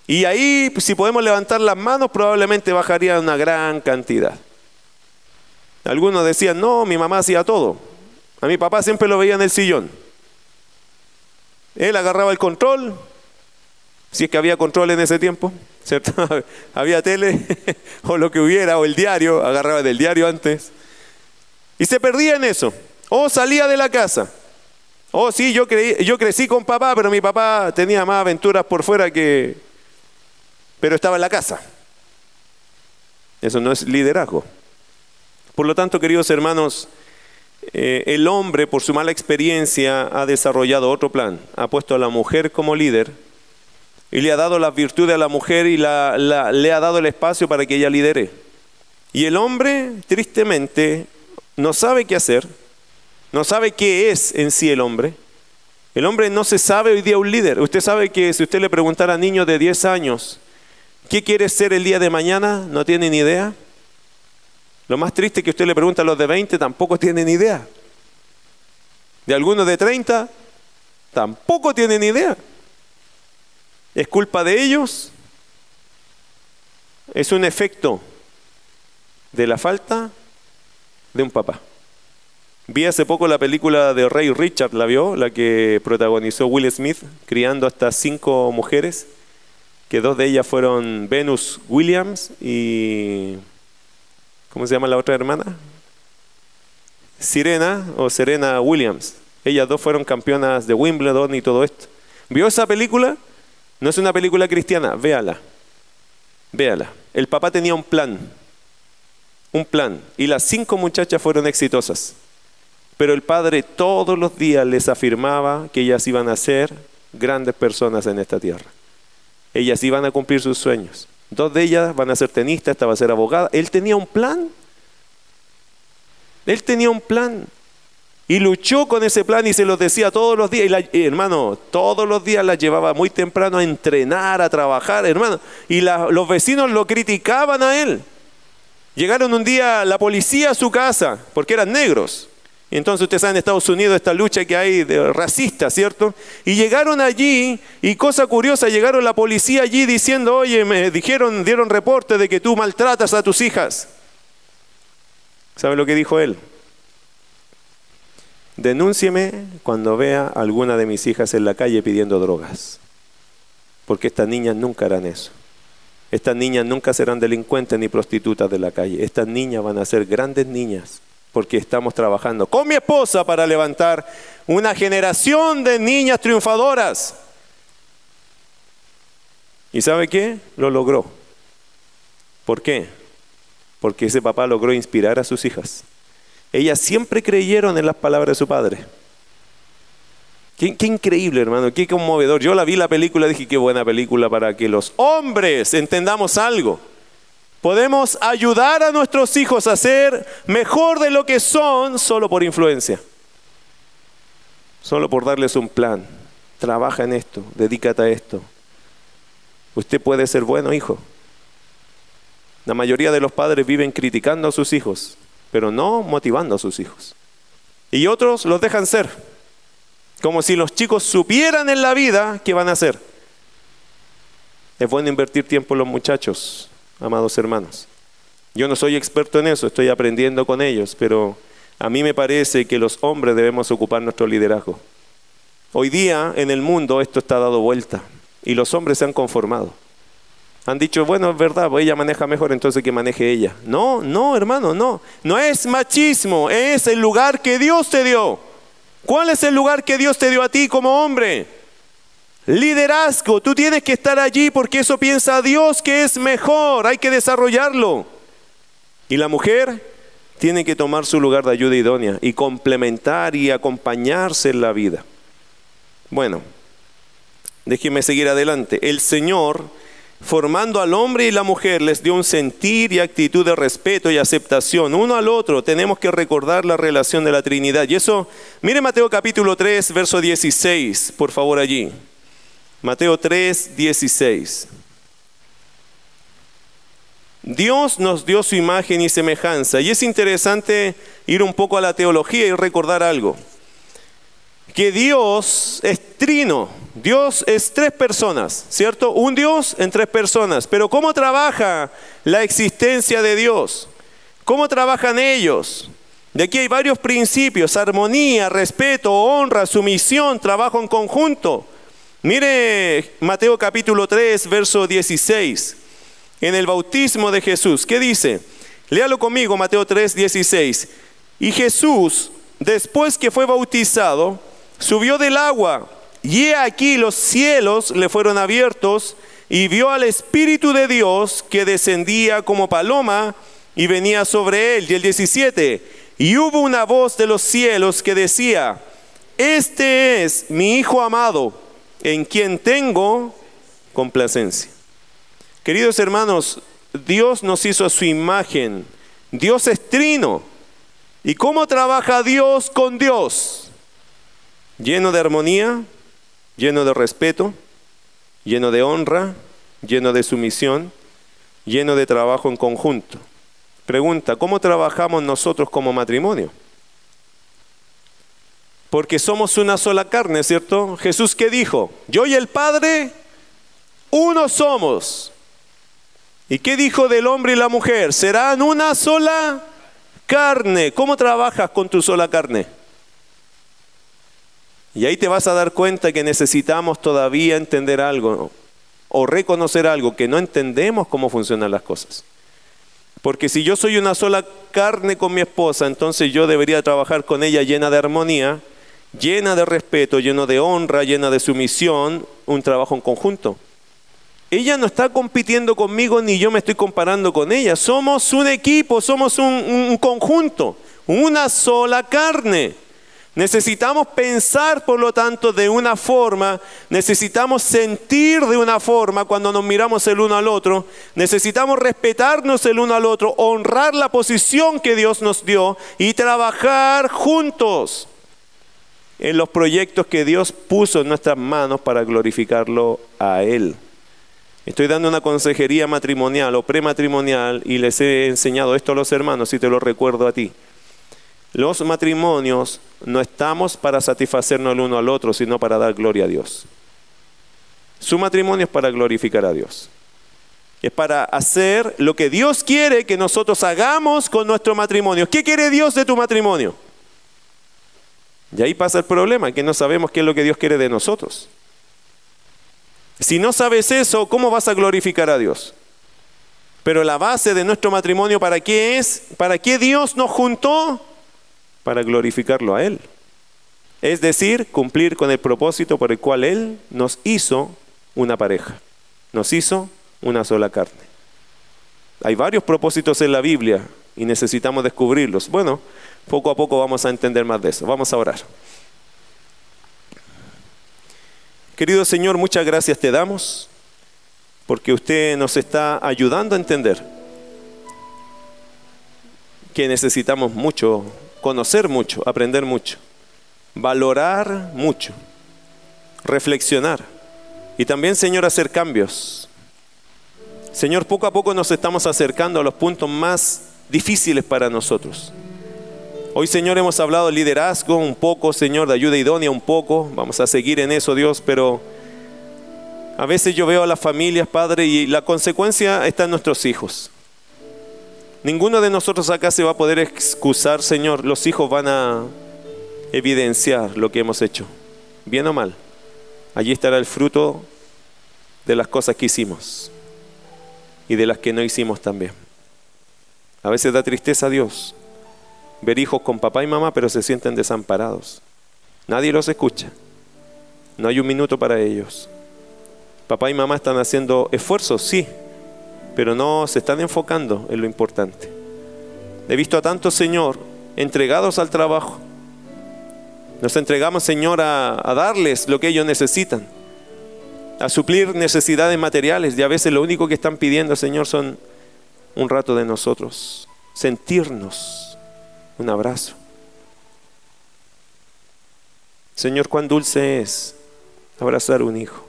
Y ahí, si podemos levantar las manos, probablemente bajaría una gran cantidad. Algunos decían, no, mi mamá hacía todo. A mi papá siempre lo veía en el sillón. Él agarraba el control, si es que había control en ese tiempo, ¿cierto? había tele o lo que hubiera, o el diario, agarraba del diario antes. Y se perdía en eso. O salía de la casa. O sí, yo, yo crecí con papá, pero mi papá tenía más aventuras por fuera que, pero estaba en la casa. Eso no es liderazgo. Por lo tanto, queridos hermanos, eh, el hombre, por su mala experiencia, ha desarrollado otro plan. Ha puesto a la mujer como líder y le ha dado las virtudes a la mujer y le ha dado el espacio para que ella lidere. Y el hombre, tristemente, no sabe qué hacer, no sabe qué es en sí el hombre. El hombre no se sabe hoy día un líder. Usted sabe que si usted le preguntara a niños de 10 años, ¿Qué quiere ser el día de mañana? No tiene ni idea. Lo más triste es que usted le pregunta a los de 20, tampoco tienen idea. De algunos de 30, tampoco tienen idea. ¿Es culpa de ellos? Es un efecto de la falta de un papá. Vi hace poco la película de Ray Richard, ¿la vio? La que protagonizó Will Smith, criando hasta cinco mujeres, que dos de ellas fueron Venus Williams y... ¿Cómo se llama la otra hermana? Sirena o Serena Williams. Ellas dos fueron campeonas de Wimbledon y todo esto. ¿Vio esa película? No es una película cristiana, véala. Véala. El papá tenía un plan. Un plan. Y las cinco muchachas fueron exitosas. Pero el Padre todos los días les afirmaba que ellas iban a ser grandes personas en esta tierra. Ellas iban a cumplir sus sueños. Dos de ellas van a ser tenistas, esta va a ser abogada. Él tenía un plan. Él tenía un plan. Y luchó con ese plan y se los decía todos los días. Y hermano, todos los días la llevaba muy temprano a entrenar, a trabajar, hermano. Y los vecinos lo criticaban a él. Llegaron un día la policía a su casa, porque eran negros. Y entonces ustedes saben en Estados Unidos esta lucha que hay de racista, ¿cierto? Y llegaron allí, y cosa curiosa, llegaron la policía allí diciendo, oye, me dijeron, dieron reporte de que tú maltratas a tus hijas. ¿Sabe lo que dijo él? Denúncieme cuando vea a alguna de mis hijas en la calle pidiendo drogas. Porque estas niñas nunca harán eso. Estas niñas nunca serán delincuentes ni prostitutas de la calle. Estas niñas van a ser grandes niñas porque estamos trabajando con mi esposa para levantar una generación de niñas triunfadoras. ¿Y sabe qué? Lo logró. ¿Por qué? Porque ese papá logró inspirar a sus hijas. Ellas siempre creyeron en las palabras de su padre. Qué, increíble, hermano, qué conmovedor. Yo la vi la película y dije, qué buena película para que los hombres entendamos algo. Podemos ayudar a nuestros hijos a ser mejor de lo que son solo por influencia. Solo por darles un plan. Trabaja en esto, dedícate a esto. Usted puede ser bueno hijo. La mayoría de los padres viven criticando a sus hijos, pero no motivando a sus hijos. Y otros los dejan ser, como si los chicos supieran en la vida qué van a hacer. Es bueno invertir tiempo en los muchachos, amados hermanos. Yo no soy experto en eso, estoy aprendiendo con ellos, pero a mí me parece que los hombres debemos ocupar nuestro liderazgo. Hoy día en el mundo esto está dado vuelta y los hombres se han conformado. Han dicho, bueno, es verdad, ella maneja mejor, entonces que maneje ella. No, no, hermano, no. No es machismo, es el lugar que Dios te dio. ¿Cuál es el lugar que Dios te dio a ti como hombre? Liderazgo, tú tienes que estar allí porque eso piensa Dios que es mejor, hay que desarrollarlo. Y la mujer tiene que tomar su lugar de ayuda idónea y complementar y acompañarse en la vida. Bueno, déjenme seguir adelante. El Señor, formando al hombre y la mujer, les dio un sentir y actitud de respeto y aceptación uno al otro. Tenemos que recordar la relación de la Trinidad. Y eso, mire Mateo capítulo 3, verso 16, por favor allí. Mateo 3, 16. Dios nos dio su imagen y semejanza. Y es interesante ir un poco a la teología y recordar algo. Que Dios es trino. Dios es tres personas, ¿cierto? Un Dios en tres personas. Pero ¿cómo trabaja la existencia de Dios? ¿Cómo trabajan ellos? De aquí hay varios principios, armonía, respeto, honra, sumisión, trabajo en conjunto. Mire Mateo capítulo 3, verso 16. En el bautismo de Jesús, ¿qué dice? Léalo conmigo, Mateo 3, 16. Y Jesús, después que fue bautizado, subió del agua, y he aquí los cielos le fueron abiertos, y vio al Espíritu de Dios que descendía como paloma y venía sobre él. Y el 17, y hubo una voz de los cielos que decía, este es mi Hijo amado en quien tengo complacencia. Queridos hermanos, Dios nos hizo a su imagen. Dios es trino. ¿Y cómo trabaja Dios con Dios? Lleno de armonía, lleno de respeto, lleno de honra, lleno de sumisión, lleno de trabajo en conjunto. Pregunta, ¿cómo trabajamos nosotros como matrimonio? Porque somos una sola carne, ¿cierto? Jesús qué dijo, yo y el Padre, uno somos. ¿Y qué dijo del hombre y la mujer? Serán una sola carne. ¿Cómo trabajas con tu sola carne? Y ahí te vas a dar cuenta que necesitamos todavía entender algo o reconocer algo, que no entendemos cómo funcionan las cosas. Porque si yo soy una sola carne con mi esposa, entonces yo debería trabajar con ella llena de armonía, llena de respeto, lleno de honra, llena de sumisión, un trabajo en conjunto. Ella no está compitiendo conmigo ni yo me estoy comparando con ella. Somos un equipo, somos un, conjunto, una sola carne. Necesitamos pensar, por lo tanto, de una forma, necesitamos sentir de una forma cuando nos miramos el uno al otro, necesitamos respetarnos el uno al otro, honrar la posición que Dios nos dio y trabajar juntos en los proyectos que Dios puso en nuestras manos para glorificarlo a Él. Estoy dando una consejería matrimonial o prematrimonial y les he enseñado esto a los hermanos y te lo recuerdo a ti. Los matrimonios no estamos para satisfacernos el uno al otro, sino para dar gloria a Dios. Su matrimonio es para glorificar a Dios. Es para hacer lo que Dios quiere que nosotros hagamos con nuestro matrimonio. ¿Qué quiere Dios de tu matrimonio? Y ahí pasa el problema, que no sabemos qué es lo que Dios quiere de nosotros. Si no sabes eso, ¿cómo vas a glorificar a Dios? Pero la base de nuestro matrimonio, ¿para qué es? ¿Para qué Dios nos juntó? Para glorificarlo a Él. Es decir, cumplir con el propósito por el cual Él nos hizo una pareja. Nos hizo una sola carne. Hay varios propósitos en la Biblia y necesitamos descubrirlos. Bueno, poco a poco vamos a entender más de eso. Vamos a orar. Querido Señor, muchas gracias te damos porque usted nos está ayudando a entender que necesitamos mucho, conocer mucho, aprender mucho, valorar mucho, reflexionar y también, Señor, hacer cambios. Señor, poco a poco nos estamos acercando a los puntos más difíciles para nosotros. Hoy, Señor, hemos hablado de liderazgo un poco, Señor, de ayuda idónea un poco. Vamos a seguir en eso, Dios, pero a veces yo veo a las familias, Padre, y la consecuencia está en nuestros hijos. Ninguno de nosotros acá se va a poder excusar, Señor. Los hijos van a evidenciar lo que hemos hecho, bien o mal. Allí estará el fruto de las cosas que hicimos y de las que no hicimos también. A veces da tristeza a Dios ver hijos con papá y mamá, pero se sienten desamparados. Nadie los escucha. No hay un minuto para ellos. Papá y mamá están haciendo esfuerzos, sí, pero no se están enfocando en lo importante. He visto a tantos, Señor, entregados al trabajo. Nos entregamos, Señor, a, a darles lo que ellos necesitan, a suplir necesidades materiales y a veces lo único que están pidiendo, Señor, son un rato de nosotros, sentirnos un abrazo. Señor, cuán dulce es abrazar un hijo.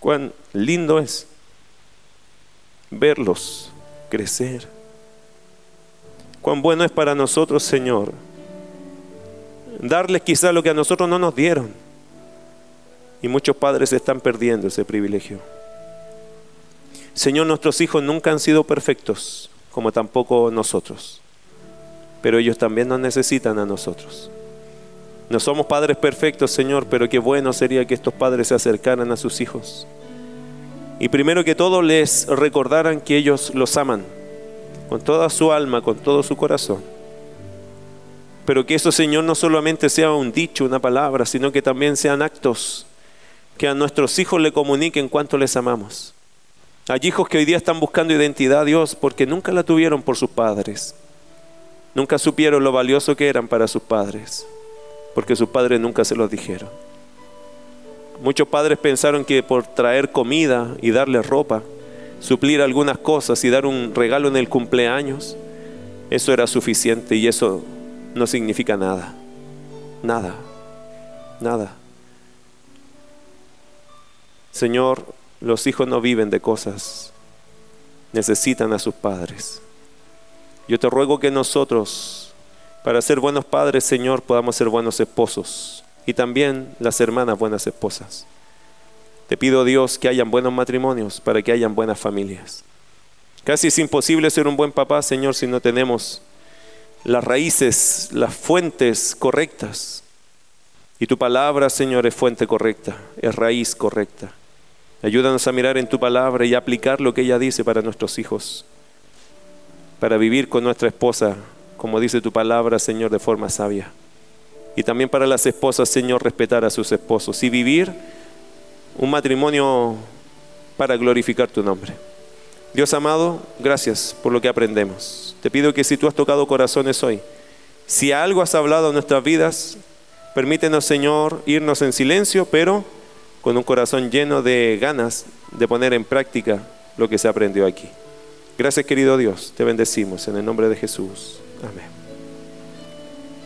Cuán lindo es verlos crecer. Cuán bueno es para nosotros, Señor, darles quizá lo que a nosotros no nos dieron. Y muchos padres están perdiendo ese privilegio. Señor, nuestros hijos nunca han sido perfectos, como tampoco nosotros pero ellos también nos necesitan a nosotros. No somos padres perfectos, Señor, pero qué bueno sería que estos padres se acercaran a sus hijos. Y primero que todo les recordaran que ellos los aman con toda su alma, con todo su corazón. Pero que eso, Señor, no solamente sea un dicho, una palabra, sino que también sean actos que a nuestros hijos le comuniquen cuánto les amamos. Hay hijos que hoy día están buscando identidad, Dios, porque nunca la tuvieron por sus padres. Nunca supieron lo valioso que eran para sus padres, porque sus padres nunca se los dijeron. Muchos padres pensaron que por traer comida y darle ropa, suplir algunas cosas y dar un regalo en el cumpleaños, eso era suficiente y eso no significa nada. Nada. Nada. Señor, los hijos no viven de cosas necesitan a sus padres. Yo te ruego que nosotros, para ser buenos padres, Señor, podamos ser buenos esposos y también las hermanas buenas esposas. Te pido, Dios, que hayan buenos matrimonios para que hayan buenas familias. Casi es imposible ser un buen papá, Señor, si no tenemos las raíces, las fuentes correctas. Y tu palabra, Señor, es fuente correcta, es raíz correcta. Ayúdanos a mirar en tu palabra y aplicar lo que ella dice para nuestros hijos, para vivir con nuestra esposa, como dice tu palabra, Señor, de forma sabia. Y también para las esposas, Señor, respetar a sus esposos y vivir un matrimonio para glorificar tu nombre. Dios amado, gracias por lo que aprendemos. Te pido que si tú has tocado corazones hoy, si algo has hablado en nuestras vidas, permítenos, Señor, irnos en silencio, pero con un corazón lleno de ganas de poner en práctica lo que se aprendió aquí. Gracias, querido Dios. Te bendecimos en el nombre de Jesús. Amén.